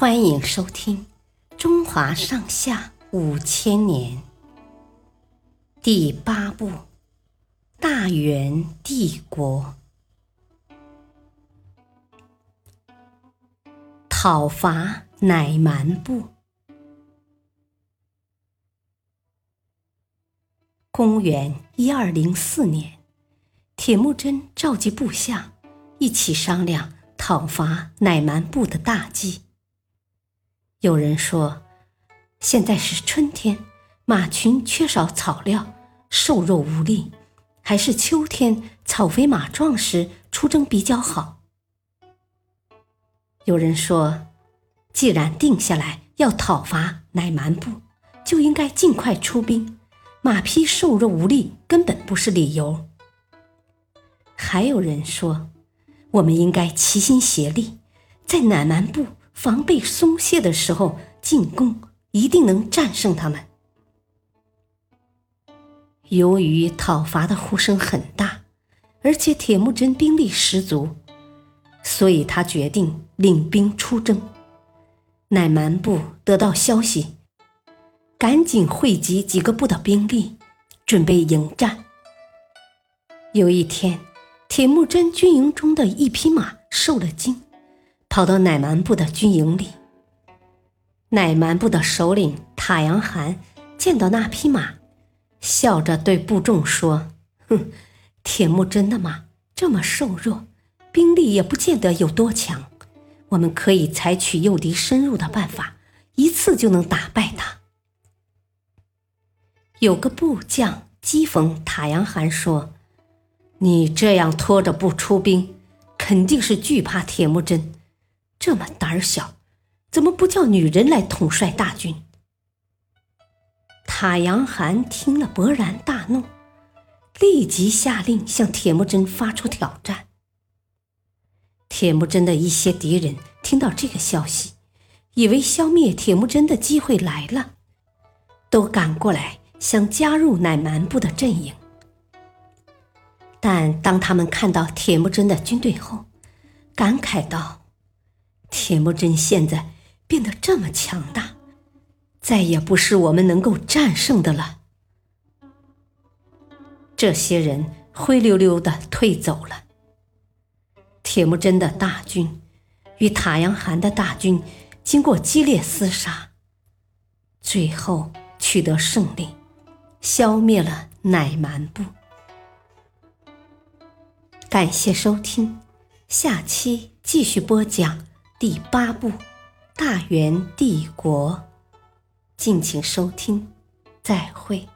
欢迎收听《中华上下五千年》第八部《大元帝国》，讨伐乃蛮部。公元一二零四年，铁木真召集部下，一起商量讨伐乃蛮部的大计。有人说，现在是春天，马群缺少草料，瘦弱无力，还是秋天草肥马壮时出征比较好。有人说，既然定下来要讨伐乃蛮部，就应该尽快出兵。马匹瘦弱无力，根本不是理由。还有人说，我们应该齐心协力，在乃蛮部防备松懈的时候进攻，一定能战胜他们。由于讨伐的呼声很大，而且铁木真兵力十足，所以他决定领兵出征。乃蛮部得到消息。赶紧汇集几个部的兵力，准备迎战。有一天，铁木真军营中的一匹马受了惊，跑到乃蛮部的军营里。乃蛮部的首领塔阳汗见到那匹马，笑着对部众说：“哼，铁木真的马这么瘦弱，兵力也不见得有多强。我们可以采取诱敌深入的办法，一次就能打败他。”有个部将讥讽塔阳汗说：“你这样拖着不出兵，肯定是惧怕铁木真。这么胆小，怎么不叫女人来统帅大军？”塔阳汗听了勃然大怒，立即下令向铁木真发出挑战。铁木真的一些敌人听到这个消息，以为消灭铁木真的机会来了，都赶过来。想加入乃蛮部的阵营，但当他们看到铁木真的军队后，感慨道：“铁木真现在变得这么强大，再也不是我们能够战胜的了。”这些人灰溜溜的退走了。铁木真的大军与塔阳汗的大军经过激烈厮杀，最后取得胜利。消灭了乃蛮部。感谢收听，下期继续播讲第八部《大元帝国》，敬请收听，再会。